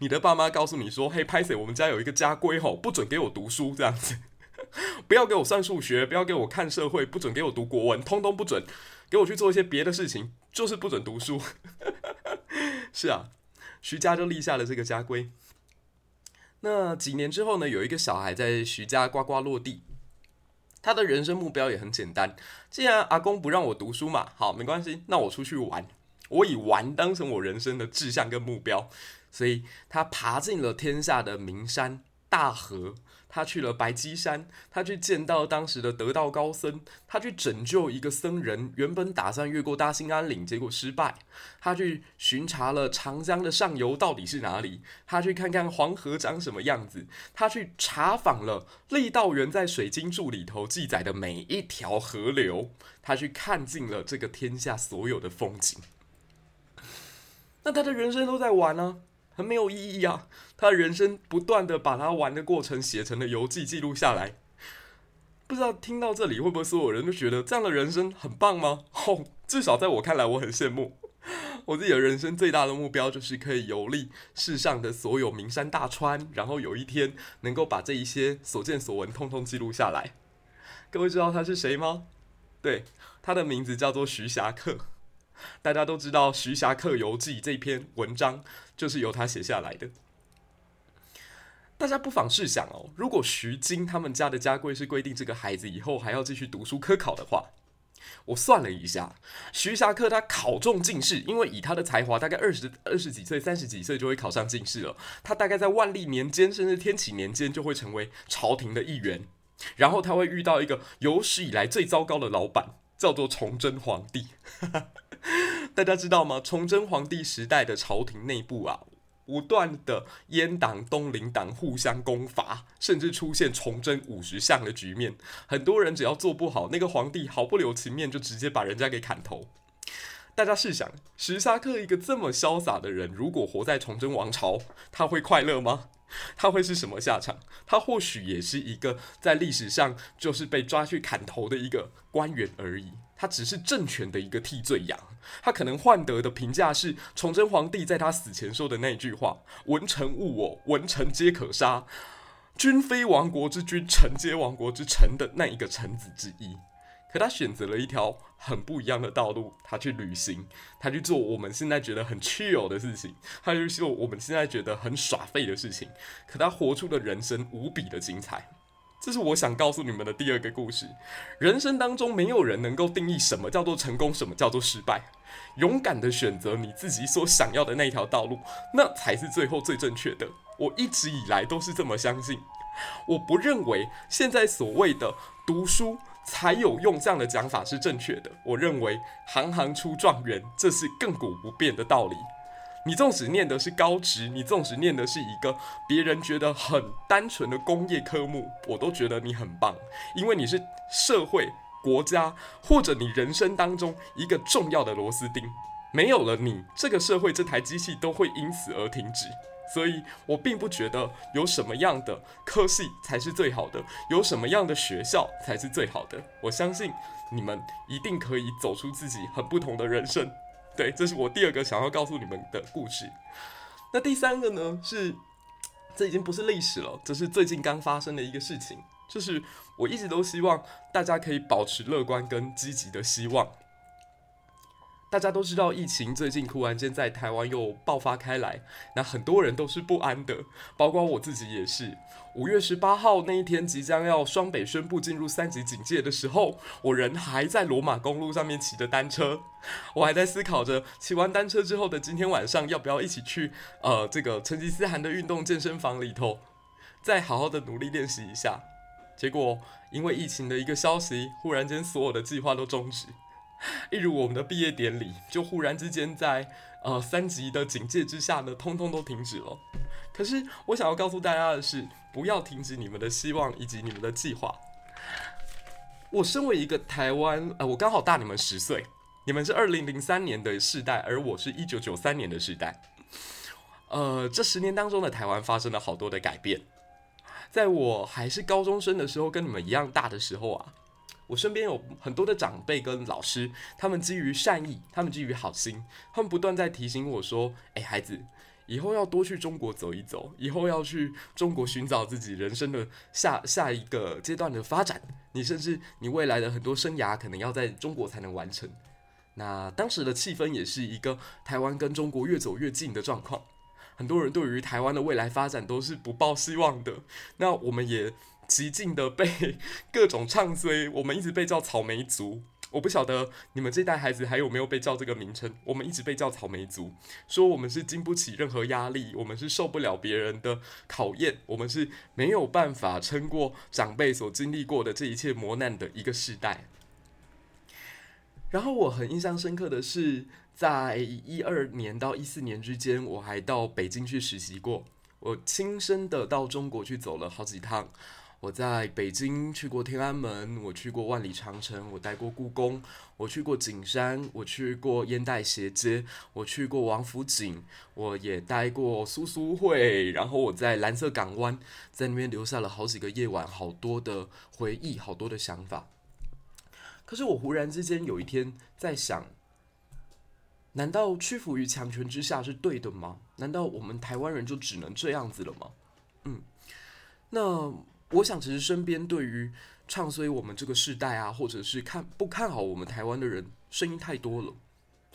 你的爸妈告诉你说：“嘿，拍谢，我们家有一个家规吼，不准给我读书，这样子，不要给我算数学，不要给我看社会，不准给我读国文，通通不准，给我去做一些别的事情，就是不准读书。” 是啊，徐家就立下了这个家规。那几年之后呢，有一个小孩在徐家呱呱落地。他的人生目标也很简单，既然阿公不让我读书嘛，好，没关系，那我出去玩。我以玩当成我人生的志向跟目标，所以他爬进了天下的名山大河。他去了白鸡山，他去见到当时的得道高僧，他去拯救一个僧人，原本打算越过大兴安岭，结果失败。他去巡查了长江的上游到底是哪里，他去看看黄河长什么样子，他去查访了郦道元在《水经注》里头记载的每一条河流，他去看尽了这个天下所有的风景。那他的人生都在玩呢、很没有意义啊！他人生不断的把他玩的过程写成了游记，记录下来。不知道听到这里会不会所有人都觉得这样的人生很棒吗？哦，至少在我看来，我很羡慕。我自己的人生最大的目标就是可以游历世上的所有名山大川，然后有一天能够把这一些所见所闻通通记录下来。各位知道他是谁吗？对，他的名字叫做徐霞客。大家都知道《徐霞客游记》这篇文章就是由他写下来的。大家不妨试想哦，如果徐经他们家的家规是规定这个孩子以后还要继续读书科考的话，我算了一下，徐霞客他考中进士，因为以他的才华，大概二十二十几岁、三十几岁就会考上进士了。他大概在万历年间，甚至天启年间就会成为朝廷的一员。然后他会遇到一个有史以来最糟糕的老板，叫做崇祯皇帝。大家知道吗？崇祯皇帝时代的朝廷内部啊，不断的阉党、东林党互相攻伐，甚至出现崇祯五十相的局面。很多人只要做不好，那个皇帝毫不留情面，就直接把人家给砍头。大家试想，史沙克一个这么潇洒的人，如果活在崇祯王朝，他会快乐吗？他会是什么下场？他或许也是一个在历史上就是被抓去砍头的一个官员而已。他只是政权的一个替罪羊。他可能换得的评价是崇祯皇帝在他死前说的那句话：“文臣误我，文臣皆可杀。君非亡国之君，臣皆亡国之臣”的那一个臣子之一。可他选择了一条很不一样的道路，他去旅行，他去做我们现在觉得很 chill 的事情，他去做我们现在觉得很耍废的事情。可他活出的人生无比的精彩，这是我想告诉你们的第二个故事。人生当中没有人能够定义什么叫做成功，什么叫做失败。勇敢的选择你自己所想要的那一条道路，那才是最后最正确的。我一直以来都是这么相信。我不认为现在所谓的读书。才有用，这样的讲法是正确的。我认为“行行出状元”这是亘古不变的道理。你纵使念的是高职，你纵使念的是一个别人觉得很单纯的工业科目，我都觉得你很棒，因为你是社会、国家或者你人生当中一个重要的螺丝钉。没有了你，这个社会这台机器都会因此而停止。所以我并不觉得有什么样的科系才是最好的，有什么样的学校才是最好的。我相信你们一定可以走出自己很不同的人生。对，这是我第二个想要告诉你们的故事。那第三个呢？是这已经不是历史了，这是最近刚发生的一个事情。就是我一直都希望大家可以保持乐观跟积极的希望。大家都知道，疫情最近突然间在台湾又爆发开来，那很多人都是不安的，包括我自己也是。五月十八号那一天，即将要双北宣布进入三级警戒的时候，我人还在罗马公路上面骑着单车，我还在思考着骑完单车之后的今天晚上要不要一起去呃这个成吉思汗的运动健身房里头，再好好的努力练习一下。结果因为疫情的一个消息，忽然间所有的计划都终止。例如我们的毕业典礼，就忽然之间在呃三级的警戒之下呢，通通都停止了。可是我想要告诉大家的是，不要停止你们的希望以及你们的计划。我身为一个台湾，呃，我刚好大你们十岁，你们是二零零三年的世代，而我是一九九三年的世代。呃，这十年当中的台湾发生了好多的改变。在我还是高中生的时候，跟你们一样大的时候啊。我身边有很多的长辈跟老师，他们基于善意，他们基于好心，他们不断在提醒我说：“诶，孩子，以后要多去中国走一走，以后要去中国寻找自己人生的下下一个阶段的发展。你甚至你未来的很多生涯可能要在中国才能完成。”那当时的气氛也是一个台湾跟中国越走越近的状况，很多人对于台湾的未来发展都是不抱希望的。那我们也。极尽的被 各种唱衰，我们一直被叫草莓族。我不晓得你们这代孩子还有没有被叫这个名称。我们一直被叫草莓族，说我们是经不起任何压力，我们是受不了别人的考验，我们是没有办法撑过长辈所经历过的这一切磨难的一个世代。然后我很印象深刻的是，在一二年到一四年之间，我还到北京去实习过，我亲身的到中国去走了好几趟。我在北京去过天安门，我去过万里长城，我待过故宫，我去过景山，我去过烟袋斜街，我去过王府井，我也待过苏苏会，然后我在蓝色港湾，在那边留下了好几个夜晚，好多的回忆，好多的想法。可是我忽然之间有一天在想，难道屈服于强权之下是对的吗？难道我们台湾人就只能这样子了吗？嗯，那。我想，其实身边对于唱衰我们这个世代啊，或者是看不看好我们台湾的人，声音太多了，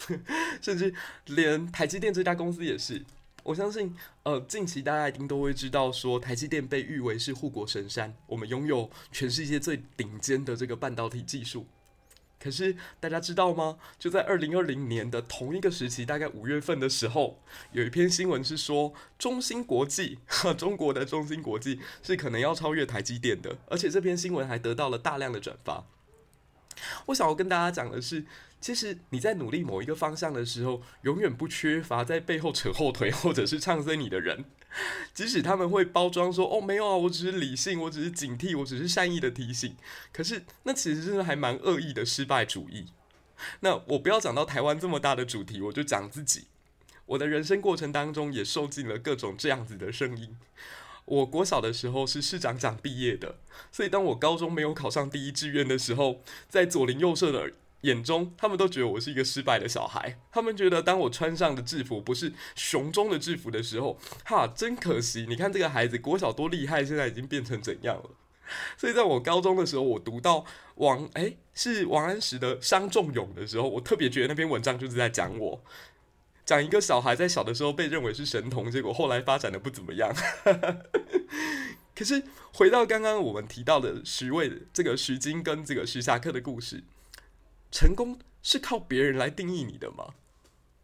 甚至连台积电这家公司也是。我相信，呃，近期大家一定都会知道，说台积电被誉为是护国神山，我们拥有全世界最顶尖的这个半导体技术。可是大家知道吗？就在二零二零年的同一个时期，大概五月份的时候，有一篇新闻是说，中芯国际，中国的中芯国际是可能要超越台积电的，而且这篇新闻还得到了大量的转发。我想要跟大家讲的是，其实你在努力某一个方向的时候，永远不缺乏在背后扯后腿或者是唱衰你的人。即使他们会包装说：“哦，没有啊，我只是理性，我只是警惕，我只是善意的提醒。”可是那其实真的还蛮恶意的失败主义。那我不要讲到台湾这么大的主题，我就讲自己。我的人生过程当中也受尽了各种这样子的声音。我国小的时候是市长长毕业的，所以当我高中没有考上第一志愿的时候，在左邻右舍的眼中，他们都觉得我是一个失败的小孩。他们觉得当我穿上的制服不是雄中的制服的时候，哈，真可惜！你看这个孩子国小多厉害，现在已经变成怎样了？所以在我高中的时候，我读到王诶、是王安石的《伤仲永》的时候，我特别觉得那篇文章就是在讲我。讲一个小孩在小的时候被认为是神童，结果后来发展的不怎么样。可是回到刚刚我们提到的徐渭这个徐经跟这个徐霞客的故事，成功是靠别人来定义你的吗？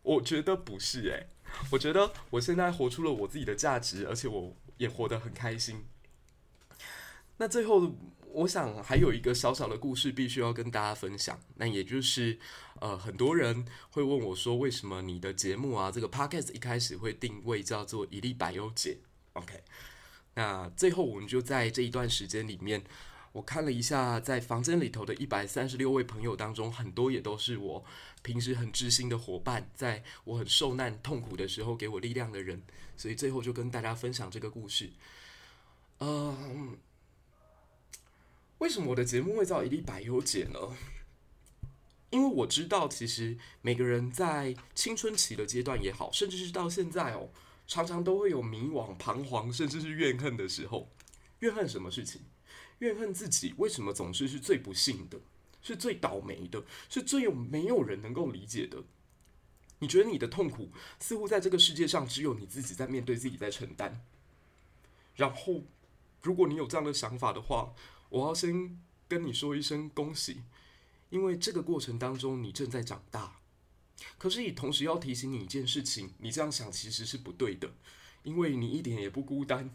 我觉得不是诶、我觉得我现在活出了我自己的价值，而且我也活得很开心。那最后。我想还有一个小小的故事必须要跟大家分享，那也就是，呃，很多人会问我说，为什么你的节目啊，这个 podcast 一开始会定位叫做“一粒百优解 ”？OK，那最后我们就在这一段时间里面，我看了一下，在房间里头的一百三十六位朋友当中，很多也都是我平时很知心的伙伴，在我很受难痛苦的时候给我力量的人，所以最后就跟大家分享这个故事，嗯。为什么我的节目会叫一粒百忧解呢？因为我知道，其实每个人在青春期的阶段也好，甚至是到现在哦，常常都会有迷惘、彷徨，甚至是怨恨的时候。怨恨什么事情？怨恨自己为什么总是是最不幸的，是最倒霉的，是最有没有人能够理解的？你觉得你的痛苦似乎在这个世界上只有你自己在面对，自己在承担。然后，如果你有这样的想法的话，我要先跟你说一声恭喜，因为这个过程当中你正在长大。可是，也同时要提醒你一件事情：你这样想其实是不对的，因为你一点也不孤单。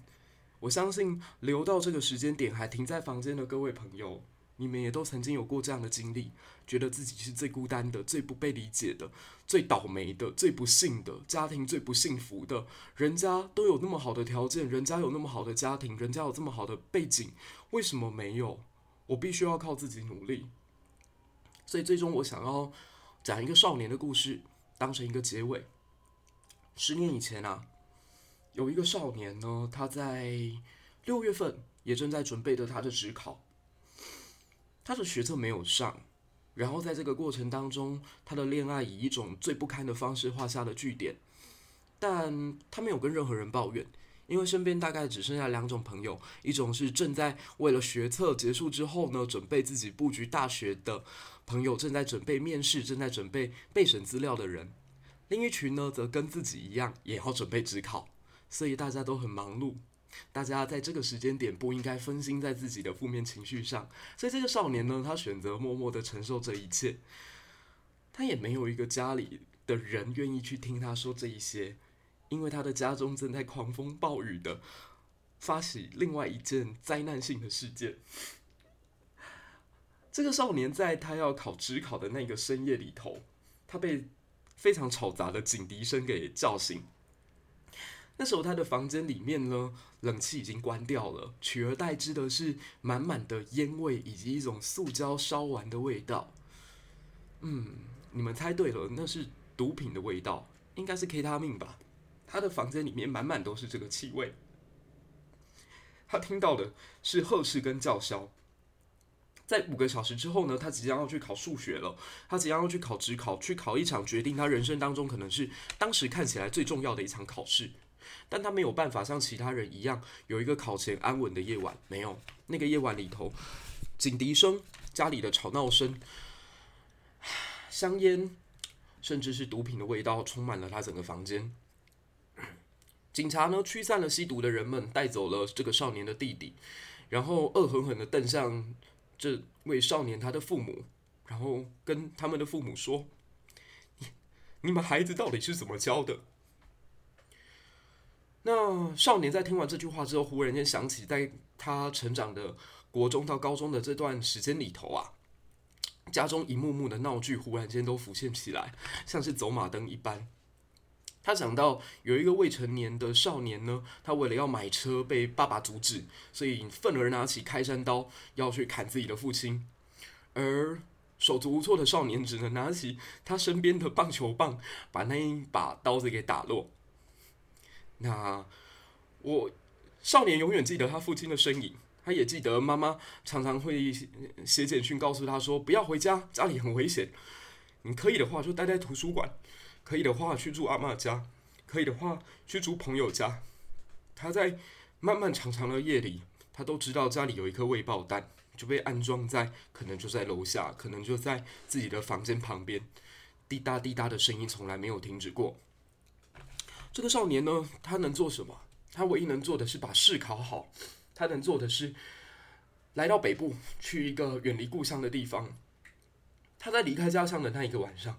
我相信留到这个时间点还停在房间的各位朋友，你们也都曾经有过这样的经历，觉得自己是最孤单的、最不被理解的、最倒霉的、最不幸的，家庭最不幸福的。人家都有那么好的条件，人家有那么好的家庭，人家有这么好的背景。为什么没有？我必须要靠自己努力。所以最终我想要讲一个少年的故事，当成一个结尾。十年以前啊，有一个少年呢，他在六月份也正在准备着他的职考，他的学测没有上，然后在这个过程当中，他的恋爱以一种最不堪的方式画下了句点，但他没有跟任何人抱怨。因为身边大概只剩下两种朋友，一种是正在为了学测结束之后呢，准备自己布局大学的朋友，正在准备面试，正在准备备审资料的人；另一群呢，则跟自己一样，也要准备职考，所以大家都很忙碌。大家在这个时间点不应该分心在自己的负面情绪上，所以这个少年呢，他选择默默的承受这一切，他也没有一个家里的人愿意去听他说这一些。因为他的家中正在狂风暴雨的发起另外一件灾难性的事件。这个少年在他要考职考的那个深夜里头，他被非常吵杂的警笛声给叫醒。那时候他的房间里面呢，冷气已经关掉了，取而代之的是满满的烟味以及一种塑胶烧完的味道。嗯，你们猜对了，那是毒品的味道，应该是 K 他命吧。他的房间里面满满都是这个气味。他听到的是呵斥跟叫嚣。在五个小时之后呢，他即将要去考数学了。他即将要去考职考，去考一场决定他人生当中可能是当时看起来最重要的一场考试。但他没有办法像其他人一样有一个考前安稳的夜晚。没有，那个夜晚里头，警笛声、家里的吵闹声、香烟，甚至是毒品的味道，充满了他整个房间。警察呢，驱散了吸毒的人们，带走了这个少年的弟弟，然后恶狠狠地瞪向这位少年他的父母，然后跟他们的父母说：“你你们孩子到底是怎么教的？”那少年在听完这句话之后，忽然间想起，在他成长的国中到高中的这段时间里头啊，家中一幕幕的闹剧忽然间都浮现起来，像是走马灯一般。他想到有一个未成年的少年呢，他为了要买车被爸爸阻止，所以愤而拿起开山刀要去砍自己的父亲，而手足无措的少年只能拿起他身边的棒球棒，把那一把刀子给打落。那我少年永远记得他父亲的身影，他也记得妈妈常常会写简讯告诉他说：“不要回家，家里很危险。你可以的话就待在图书馆。”可以的话，去住阿嬷家；可以的话，去住朋友家。他在漫漫长长的夜里，他都知道家里有一颗未爆弹，就被安装在可能就在楼下，可能就在自己的房间旁边。滴答滴答的声音从来没有停止过。这个少年呢，他能做什么？他唯一能做的是把试考好。他能做的是来到北部，去一个远离故乡的地方。他在离开家乡的那一个晚上，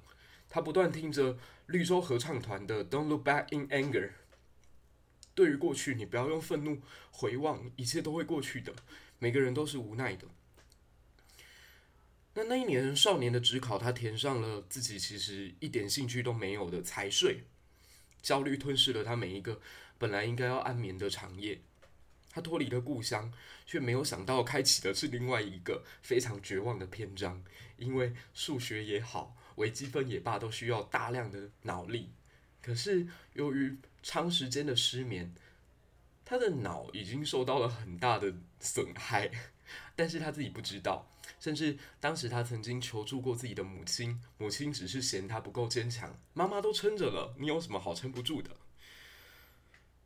他不断听着。绿洲合唱团的《Don't Look Back in Anger》，对于过去，你不要用愤怒回望，一切都会过去的。每个人都是无奈的。那那一年少年的指考，他填上了自己其实一点兴趣都没有的财税，焦虑吞噬了他每一个本来应该要安眠的长夜。他脱离了故乡，却没有想到开启的是另外一个非常绝望的篇章，因为数学也好。微积分也罢，都需要大量的脑力。可是由于长时间的失眠，他的脑已经受到了很大的损害，但是他自己不知道。甚至当时他曾经求助过自己的母亲，母亲只是嫌他不够坚强，妈妈都撑着了，你有什么好撑不住的？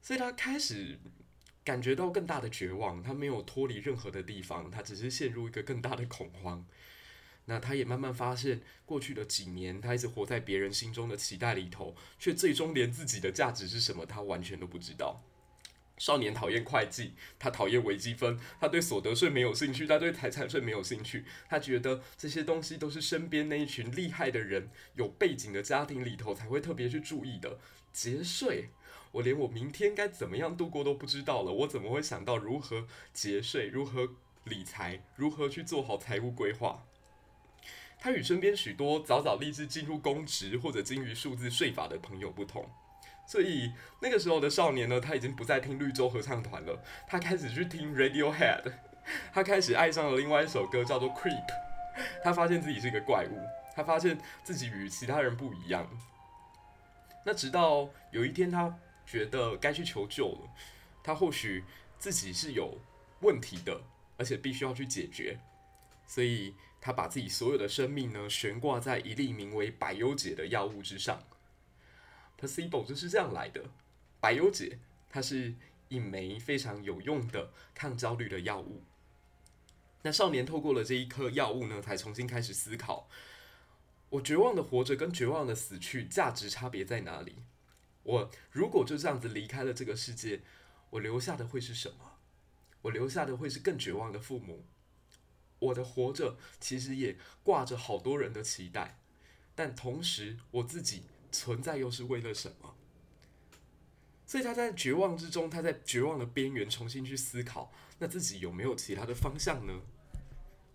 所以他开始感觉到更大的绝望。他没有脱离任何的地方，他只是陷入一个更大的恐慌。那他也慢慢发现，过去的几年，他一直活在别人心中的期待里头，却最终连自己的价值是什么，他完全都不知道。少年讨厌会计，他讨厌微积分，他对所得税没有兴趣，他对财产税没有兴趣，他觉得这些东西都是身边那一群厉害的人、有背景的家庭里头才会特别去注意的。节税，我连我明天该怎么样度过都不知道了，我怎么会想到如何节税、如何理财、如何去做好财务规划？他与身边许多早早立志进入公职或者精于数字税法的朋友不同，所以那个时候的少年呢，他已经不再听绿洲合唱团了，他开始去听 Radiohead，他开始爱上了另外一首歌叫做 Creep，他发现自己是一个怪物，他发现自己与其他人不一样。那直到有一天，他觉得该去求救了，他或许自己是有问题的，而且必须要去解决，所以。他把自己所有的生命呢悬挂在一粒名为百忧解的药物之上。Placebo 就是这样来的。百忧解，它是一枚非常有用的抗焦虑的药物。那少年透过了这一颗药物呢，才重新开始思考：我绝望的活着跟绝望的死去，价值差别在哪里？我如果就这样子离开了这个世界，我留下的会是什么？我留下的会是更绝望的父母。我的活着其实也挂着好多人的期待，但同时我自己存在又是为了什么？所以他在绝望之中，他在绝望的边缘重新去思考，那自己有没有其他的方向呢？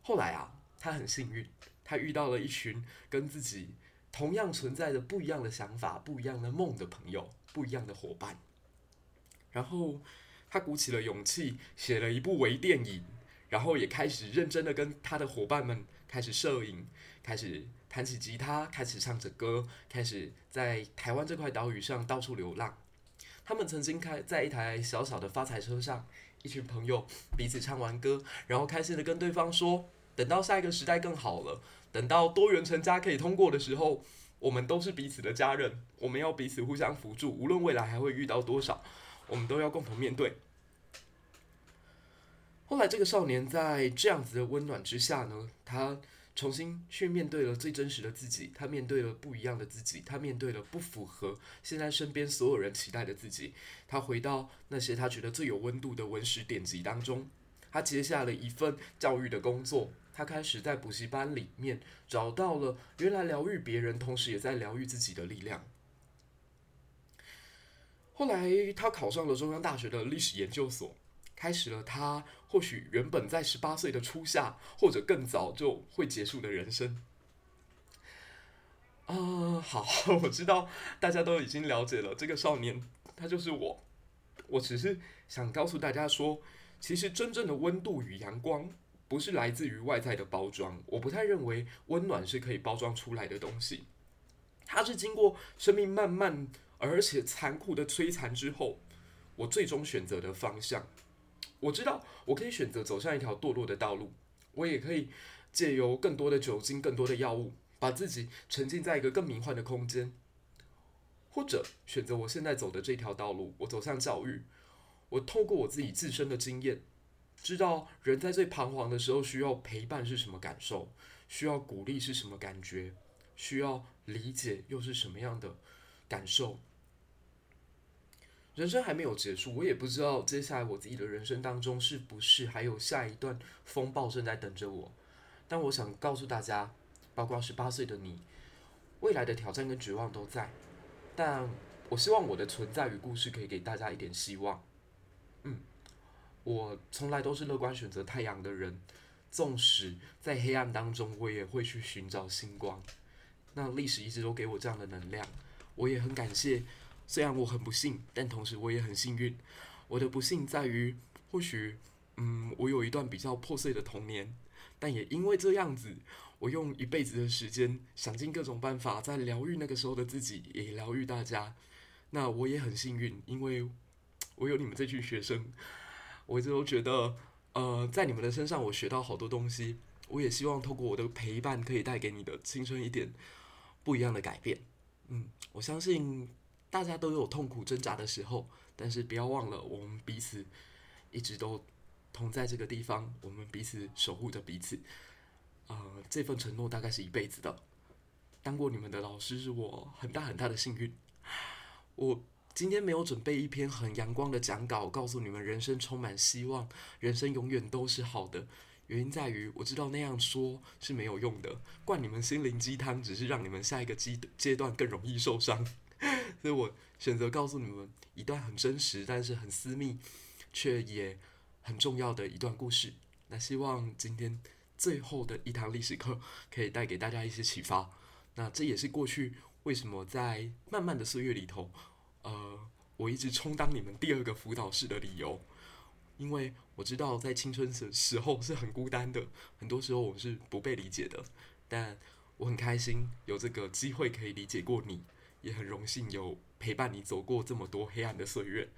后来啊，他很幸运，他遇到了一群跟自己同样存在着不一样的想法、不一样的梦的朋友、不一样的伙伴，然后他鼓起了勇气，写了一部微电影。然后也开始认真的跟他的伙伴们开始摄影，开始弹起吉他，开始唱着歌，开始在台湾这块岛屿上到处流浪。他们曾经开在一台小小的发财车上，一群朋友彼此唱完歌，然后开心的跟对方说：等到下一个时代更好了，等到多元成家可以通过的时候，我们都是彼此的家人，我们要彼此互相扶助，无论未来还会遇到多少，我们都要共同面对。后来，这个少年在这样子的温暖之下呢，他重新去面对了最真实的自己，他面对了不一样的自己，他面对了不符合现在身边所有人期待的自己。他回到那些他觉得最有温度的文史典籍当中，他接下了一份教育的工作，他开始在补习班里面找到了原来疗愈别人，同时也在疗愈自己的力量。后来，他考上了中央大学的历史研究所。开始了他或许原本在十八岁的初夏，或者更早就会结束的人生。啊、好，我知道大家都已经了解了这个少年，他就是我。我只是想告诉大家说，其实真正的温度与阳光不是来自于外在的包装。我不太认为温暖是可以包装出来的东西，它是经过生命慢慢而且残酷的摧残之后，我最终选择的方向。我知道我可以选择走上一条堕落的道路，我也可以借由更多的酒精、更多的药物，把自己沉浸在一个更迷幻的空间。或者选择我现在走的这条道路，我走向教育，我透过我自己自身的经验，知道人在最彷徨的时候需要陪伴是什么感受，需要鼓励是什么感觉，需要理解又是什么样的感受。人生还没有结束，我也不知道接下来我自己的人生当中是不是还有下一段风暴正在等着我。但我想告诉大家，包括十八岁的你，未来的挑战跟绝望都在。但我希望我的存在与故事可以给大家一点希望。嗯，我从来都是乐观选择太阳的人，纵使在黑暗当中，我也会去寻找星光。那历史一直都给我这样的能量，我也很感谢。虽然我很不幸，但同时我也很幸运。我的不幸在于，或许，嗯，我有一段比较破碎的童年，但也因为这样子。我用一辈子的时间，想尽各种办法，在疗愈那个时候的自己，也疗愈大家。那我也很幸运，因为我有你们这群学生，我一直都觉得，呃，在你们的身上我学到好多东西。我也希望透过我的陪伴，可以带给你的青春一点不一样的改变。嗯，我相信大家都有痛苦挣扎的时候，但是不要忘了，我们彼此一直都同在这个地方，我们彼此守护着彼此。呃，这份承诺大概是一辈子的。当过你们的老师是我很大很大的幸运。我今天没有准备一篇很阳光的讲稿，告诉你们人生充满希望，人生永远都是好的。原因在于我知道那样说是没有用的，灌你们心灵鸡汤只是让你们下一个阶阶段更容易受伤。所以我选择告诉你们一段很真实，但是很私密，却也很重要的一段故事。那希望今天。最后的一堂历史课可以带给大家一些启发。那这也是过去为什么在漫漫的岁月里头，呃，我一直充当你们第二个辅导室的理由。因为我知道在青春的时候是很孤单的，很多时候我们是不被理解的。但我很开心有这个机会可以理解过你，也很荣幸有陪伴你走过这么多黑暗的岁月。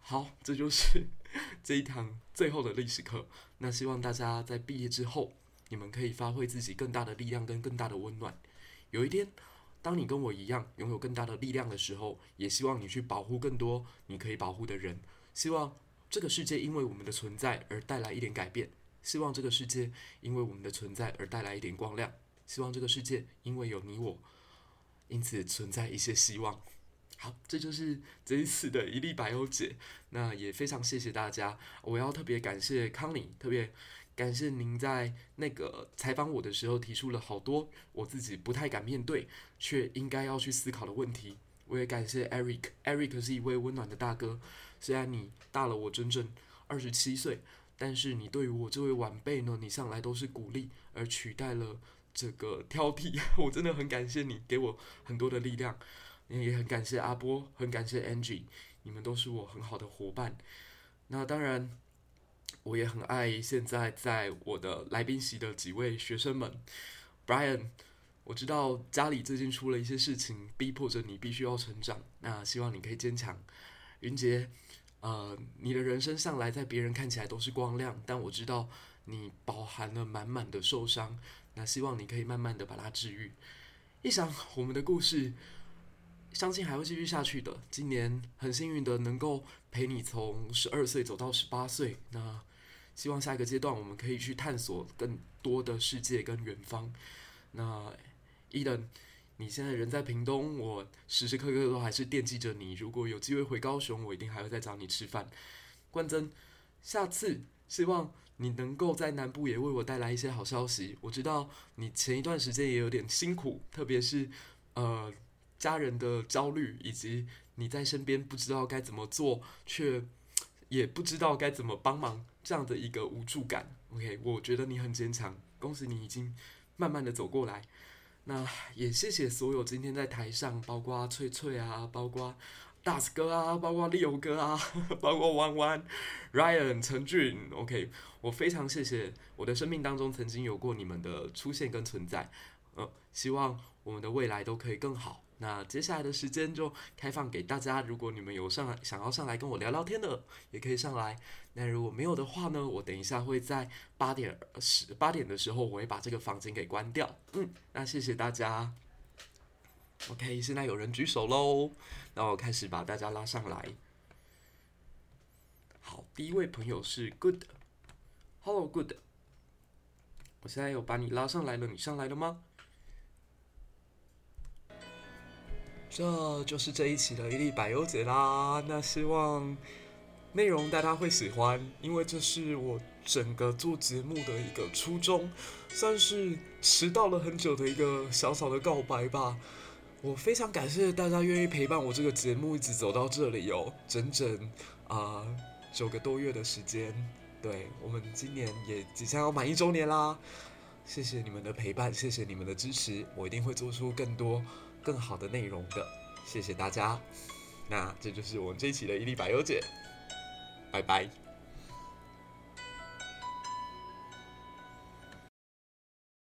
好，这就是 这一堂最后的历史课。那希望大家在毕业之后，你们可以发挥自己更大的力量跟更大的温暖。有一天，当你跟我一样拥有更大的力量的时候，也希望你去保护更多你可以保护的人。希望这个世界因为我们的存在而带来一点改变。希望这个世界因为我们的存在而带来一点光亮。希望这个世界因为有你我，因此存在一些希望。好，这就是这一次的一粒百忧解。那也非常谢谢大家，我要特别感谢康妮，特别感谢您在那个采访我的时候提出了好多我自己不太敢面对却应该要去思考的问题。我也感谢 Eric，Eric 是一位温暖的大哥，虽然你大了我整整二十七岁，但是你对于我这位晚辈呢，你向来都是鼓励，而取代了这个挑剔。我真的很感谢你，给我很多的力量。也很感谢阿波，很感谢 Angie，你们都是我很好的伙伴。那当然，我也很爱现在在我的来宾席的几位学生们。Brian，我知道家里最近出了一些事情，逼迫着你必须要成长。那希望你可以坚强。云杰，呃，你的人生向来在别人看起来都是光亮，但我知道你饱含了满满的受伤。那希望你可以慢慢的把它治愈。一想我们的故事。相信还会继续下去的。今年很幸运的能够陪你从十二岁走到十八岁，那希望下一个阶段我们可以去探索更多的世界跟远方。那伊登，你现在人在屏东，我时时刻刻都还是惦记着你。如果有机会回高雄，我一定还会再找你吃饭。冠真，下次希望你能够在南部也为我带来一些好消息。我知道你前一段时间也有点辛苦，特别是呃。家人的焦虑，以及你在身边不知道该怎么做，却也不知道该怎么帮忙这样的一个无助感。OK，我觉得你很坚强，恭喜你已经慢慢的走过来。那也谢谢所有今天在台上，包括翠翠啊，包括大 S 哥啊，包括 Leo 哥啊，包括弯弯、Ryan、陈俊。OK，我非常谢谢我的生命当中曾经有过你们的出现跟存在。呃，希望我们的未来都可以更好。那接下来的时间就开放给大家，如果你们有上来想要上来跟我聊聊天的，也可以上来。那如果没有的话呢，我等一下会在八点十八点的时候，我会把这个房间给关掉。嗯，那谢谢大家。OK，现在有人举手喽，那我开始把大家拉上来。好，第一位朋友是 Good，Hello Good，我现在有把你拉上来了，你上来了吗？这就是这一期的一粒百忧解啦。那希望内容大家会喜欢，因为这是我整个做节目的一个初衷，算是迟到了很久的一个小小的告白吧。我非常感谢大家愿意陪伴我这个节目一直走到这里哦，整整啊、九个多月的时间。对，我们今年也即将要满一周年啦。谢谢你们的陪伴，谢谢你们的支持，我一定会做出更多。更好的内容的，谢谢大家。那这就是我们这一期的一粒百忧解，拜拜。